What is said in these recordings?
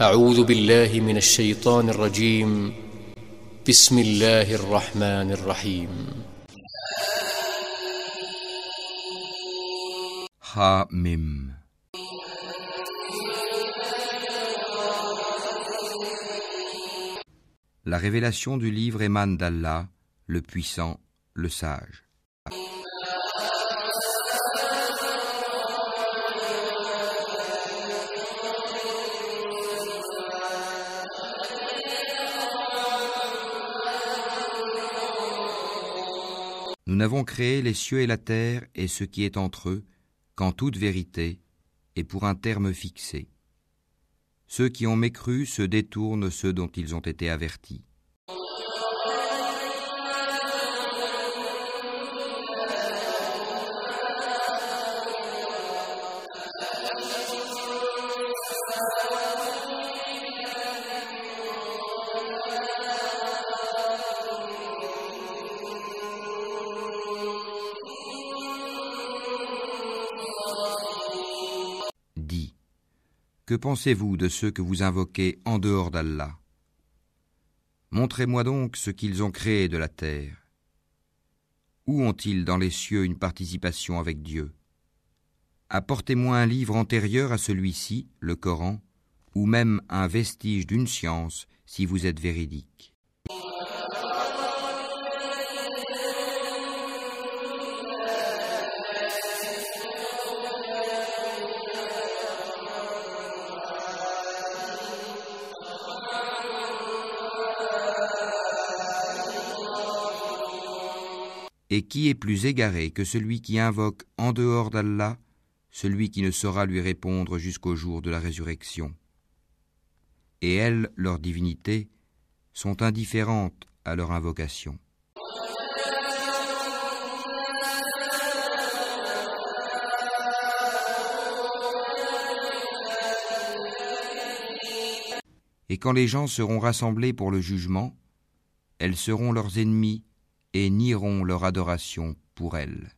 أعوذ بالله من الشيطان الرجيم بسم الله الرحمن الرحيم Ha-Mim. La révélation du livre émane d'Allah, le puissant, le sage. Nous n'avons créé les cieux et la terre et ce qui est entre eux qu'en toute vérité et pour un terme fixé. Ceux qui ont mécru se détournent ceux dont ils ont été avertis. Que pensez-vous de ceux que vous invoquez en dehors d'Allah? Montrez-moi donc ce qu'ils ont créé de la terre. Où ont-ils dans les cieux une participation avec Dieu? Apportez-moi un livre antérieur à celui-ci, le Coran, ou même un vestige d'une science si vous êtes véridique. Et qui est plus égaré que celui qui invoque en dehors d'Allah celui qui ne saura lui répondre jusqu'au jour de la résurrection Et elles, leurs divinités, sont indifférentes à leur invocation. Et quand les gens seront rassemblés pour le jugement, elles seront leurs ennemis et nieront leur adoration pour elles.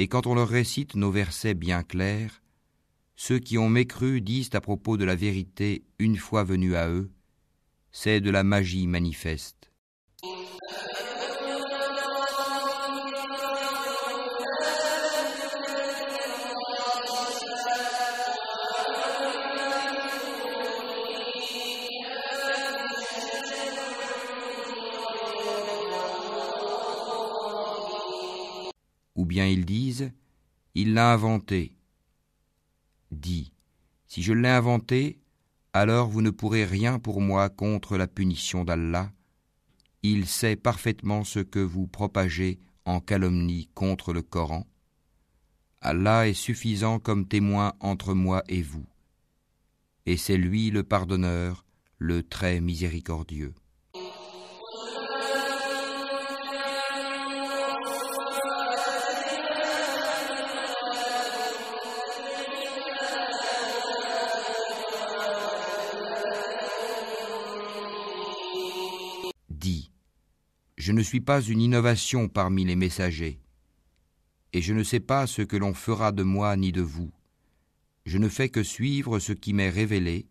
Et quand on leur récite nos versets bien clairs, ceux qui ont mécru disent à propos de la vérité une fois venue à eux, c'est de la magie manifeste. Bien ils disent, il l'a inventé. Dis, si je l'ai inventé, alors vous ne pourrez rien pour moi contre la punition d'Allah. Il sait parfaitement ce que vous propagez en calomnie contre le Coran. Allah est suffisant comme témoin entre moi et vous. Et c'est lui le pardonneur, le très miséricordieux. Je ne suis pas une innovation parmi les messagers, et je ne sais pas ce que l'on fera de moi ni de vous. Je ne fais que suivre ce qui m'est révélé,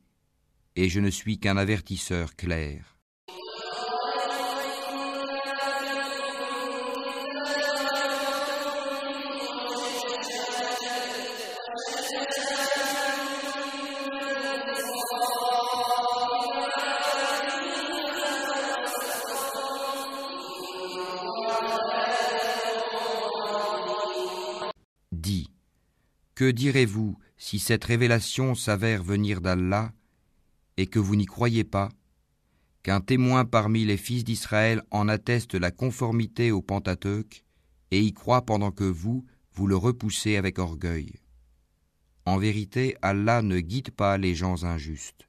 et je ne suis qu'un avertisseur clair. Que direz-vous si cette révélation s'avère venir d'Allah et que vous n'y croyez pas, qu'un témoin parmi les fils d'Israël en atteste la conformité au Pentateuque et y croit pendant que vous, vous le repoussez avec orgueil? En vérité, Allah ne guide pas les gens injustes.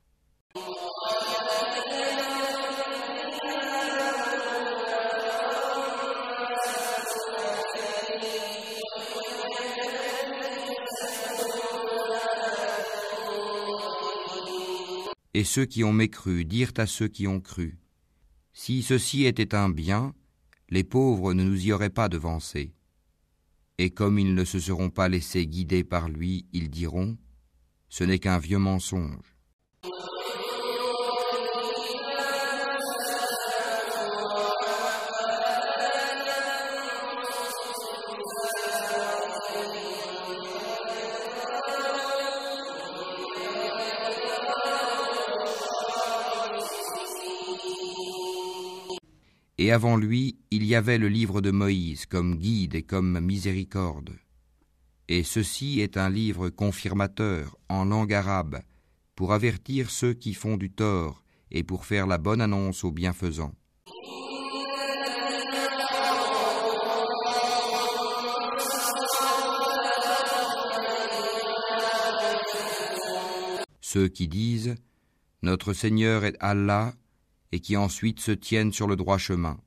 Et ceux qui ont mécru dirent à ceux qui ont cru, Si ceci était un bien, les pauvres ne nous y auraient pas devancés. Et comme ils ne se seront pas laissés guider par lui, ils diront Ce n'est qu'un vieux mensonge. Et avant lui, il y avait le livre de Moïse comme guide et comme miséricorde. Et ceci est un livre confirmateur en langue arabe pour avertir ceux qui font du tort et pour faire la bonne annonce aux bienfaisants. Ceux qui disent Notre Seigneur est Allah et qui ensuite se tiennent sur le droit chemin.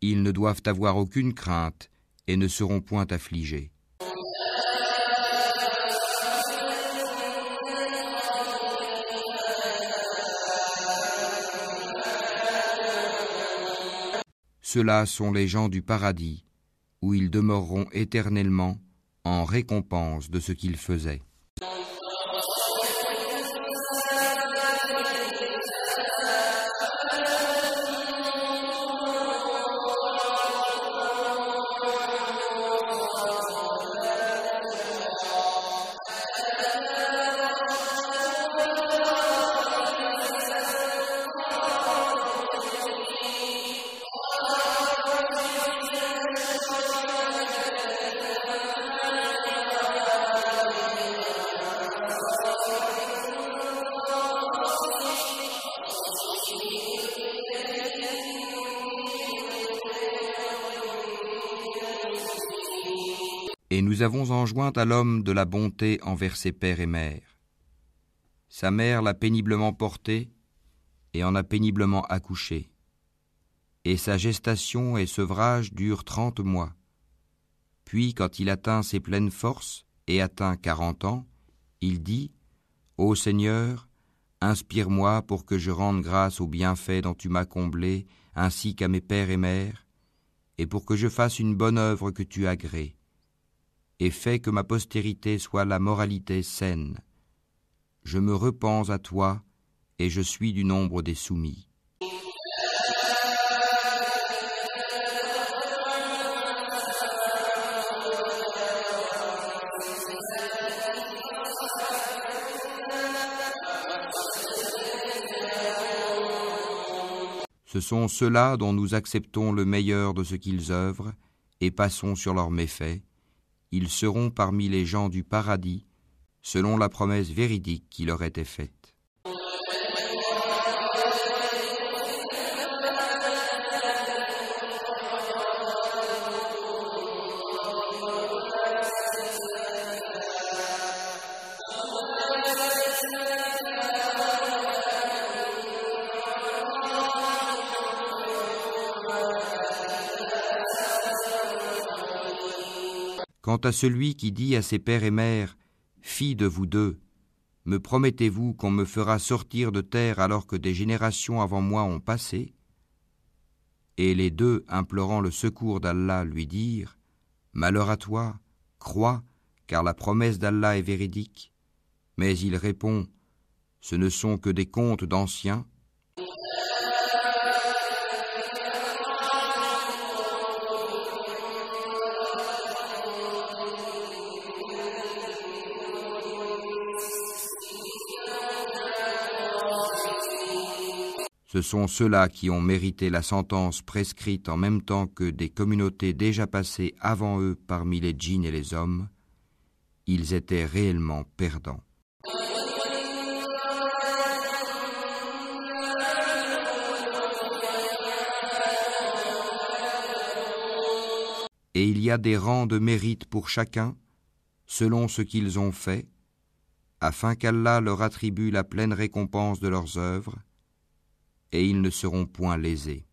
Ils ne doivent avoir aucune crainte et ne seront point affligés. Ceux-là sont les gens du paradis, où ils demeureront éternellement en récompense de ce qu'ils faisaient. Et nous avons enjoint à l'homme de la bonté envers ses pères et mères. Sa mère l'a péniblement porté et en a péniblement accouché. Et sa gestation et sevrage durent trente mois. Puis, quand il atteint ses pleines forces et atteint quarante ans, il dit Ô Seigneur, inspire-moi pour que je rende grâce aux bienfaits dont tu m'as comblé, ainsi qu'à mes pères et mères, et pour que je fasse une bonne œuvre que tu agrées et fais que ma postérité soit la moralité saine. Je me repens à toi, et je suis du nombre des soumis. Ce sont ceux-là dont nous acceptons le meilleur de ce qu'ils œuvrent et passons sur leurs méfaits, ils seront parmi les gens du paradis, selon la promesse véridique qui leur était faite. À celui qui dit à ses pères et mères, Fille de vous deux, me promettez-vous qu'on me fera sortir de terre alors que des générations avant moi ont passé? Et les deux, implorant le secours d'Allah, lui dirent, Malheur à toi, crois, car la promesse d'Allah est véridique. Mais il répond, Ce ne sont que des contes d'anciens, Ce sont ceux-là qui ont mérité la sentence prescrite en même temps que des communautés déjà passées avant eux parmi les djinns et les hommes. Ils étaient réellement perdants. Et il y a des rangs de mérite pour chacun, selon ce qu'ils ont fait, afin qu'Allah leur attribue la pleine récompense de leurs œuvres, et ils ne seront point lésés.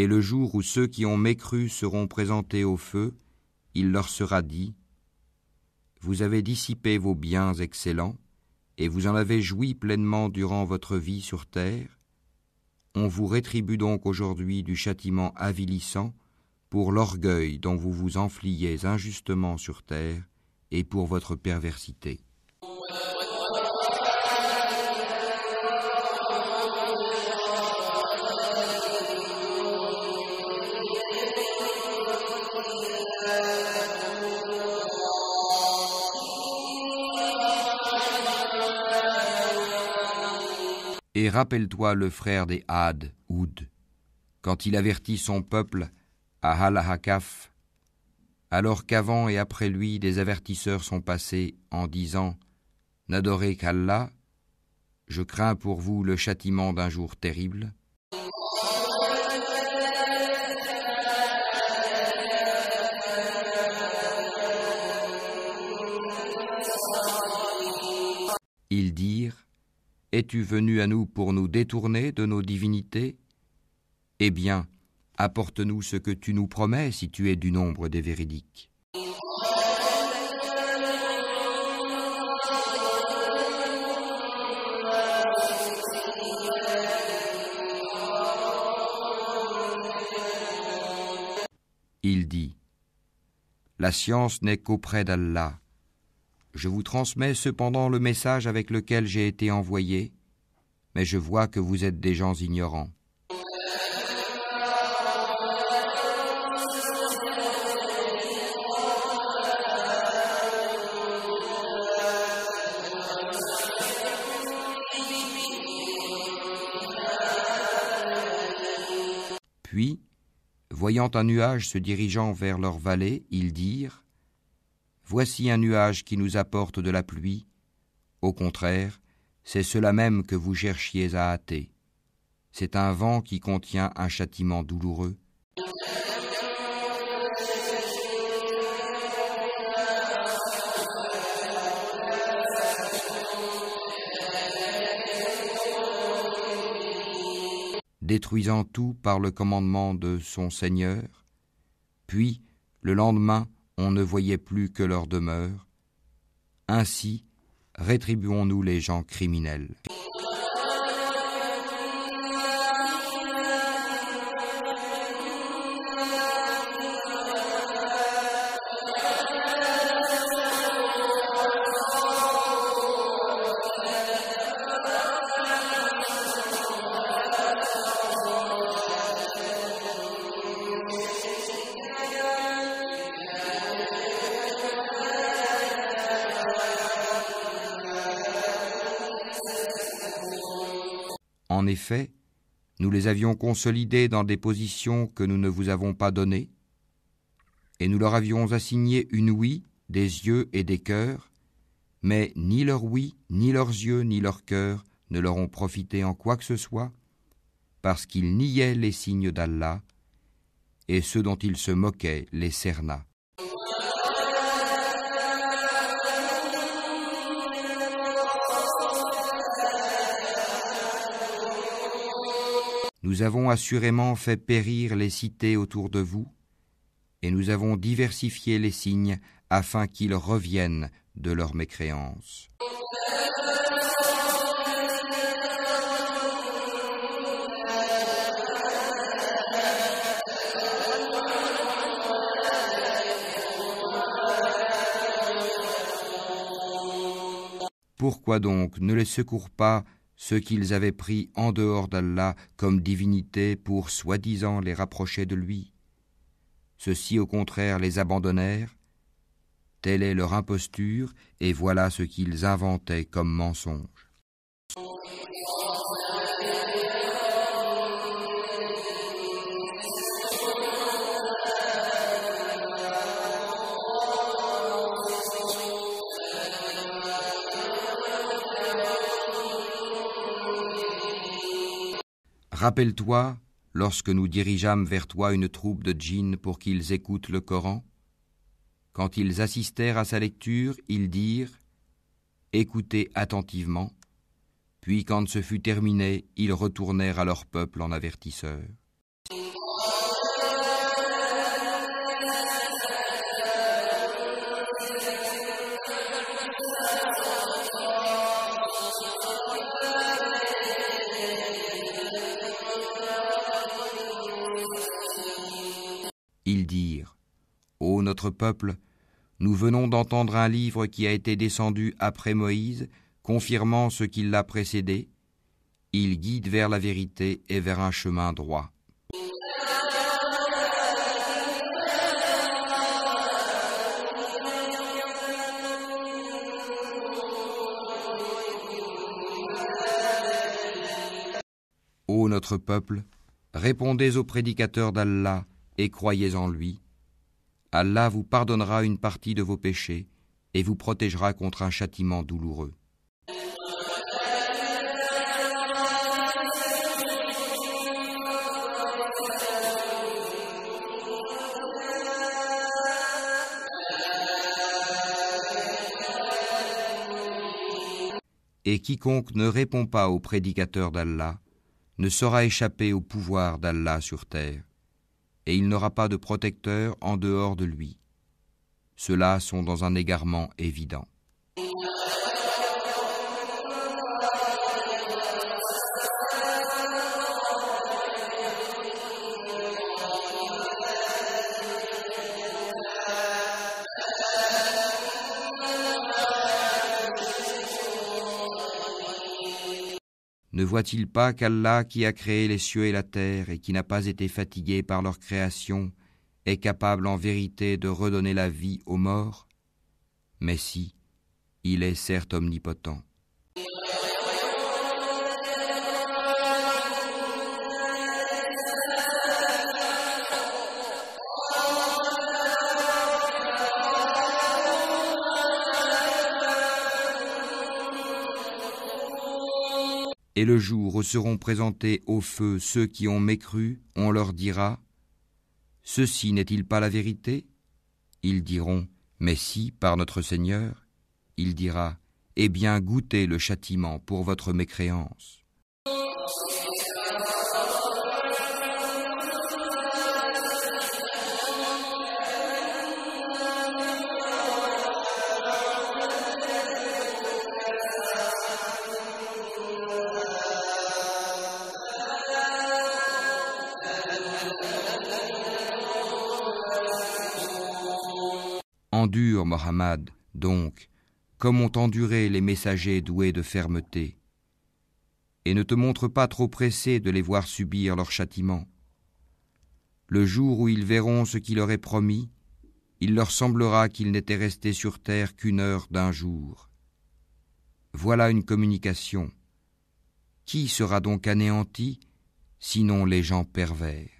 Et le jour où ceux qui ont mécru seront présentés au feu, il leur sera dit Vous avez dissipé vos biens excellents, et vous en avez joui pleinement durant votre vie sur terre. On vous rétribue donc aujourd'hui du châtiment avilissant pour l'orgueil dont vous vous enfliez injustement sur terre et pour votre perversité. Et rappelle-toi le frère des Had, Oud, quand il avertit son peuple à Halahakaf, alors qu'avant et après lui des avertisseurs sont passés en disant N'adorez qu'Allah, je crains pour vous le châtiment d'un jour terrible. Ils dirent Es-tu venu à nous pour nous détourner de nos divinités? Eh bien, apporte-nous ce que tu nous promets si tu es du nombre des véridiques. Il dit La science n'est qu'auprès d'Allah. Je vous transmets cependant le message avec lequel j'ai été envoyé, mais je vois que vous êtes des gens ignorants. Puis, voyant un nuage se dirigeant vers leur vallée, ils dirent Voici un nuage qui nous apporte de la pluie. Au contraire, c'est cela même que vous cherchiez à hâter. C'est un vent qui contient un châtiment douloureux. détruisant tout par le commandement de son Seigneur. Puis, le lendemain, on ne voyait plus que leur demeure. Ainsi, rétribuons-nous les gens criminels. En effet, nous les avions consolidés dans des positions que nous ne vous avons pas données, et nous leur avions assigné une ouïe, des yeux et des cœurs, mais ni leur ouïe, ni leurs yeux, ni leurs cœurs ne leur ont profité en quoi que ce soit, parce qu'ils niaient les signes d'Allah, et ceux dont ils se moquaient les cerna. Nous avons assurément fait périr les cités autour de vous, et nous avons diversifié les signes afin qu'ils reviennent de leur mécréance. Pourquoi donc ne les secours pas ceux qu'ils avaient pris en dehors d'Allah comme divinité pour soi-disant les rapprocher de lui. Ceux-ci au contraire les abandonnèrent, telle est leur imposture, et voilà ce qu'ils inventaient comme mensonge. Rappelle-toi, lorsque nous dirigeâmes vers toi une troupe de djinns pour qu'ils écoutent le Coran, quand ils assistèrent à sa lecture, ils dirent Écoutez attentivement, puis quand ce fut terminé, ils retournèrent à leur peuple en avertisseurs. Notre peuple, nous venons d'entendre un livre qui a été descendu après Moïse, confirmant ce qui l'a précédé. Il guide vers la vérité et vers un chemin droit. Ô notre peuple, répondez aux prédicateurs d'Allah et croyez en lui. Allah vous pardonnera une partie de vos péchés et vous protégera contre un châtiment douloureux. Et quiconque ne répond pas aux prédicateurs d'Allah ne saura échapper au pouvoir d'Allah sur terre, et il n'aura pas de protecteur en dehors de lui. Ceux-là sont dans un égarement évident. Ne voit-il pas qu'Allah qui a créé les cieux et la terre et qui n'a pas été fatigué par leur création est capable en vérité de redonner la vie aux morts? Mais si, il est certes omnipotent. Et le jour où seront présentés au feu ceux qui ont mécru, on leur dira Ceci n'est-il pas la vérité? Ils diront Mais si, par notre Seigneur. Il dira Eh bien, goûtez le châtiment pour votre mécréance. Endure, Mohammed, donc, comme ont enduré les messagers doués de fermeté, et ne te montre pas trop pressé de les voir subir leur châtiment. Le jour où ils verront ce qui leur est promis, il leur semblera qu'ils n'étaient restés sur terre qu'une heure d'un jour. Voilà une communication. Qui sera donc anéanti, sinon les gens pervers?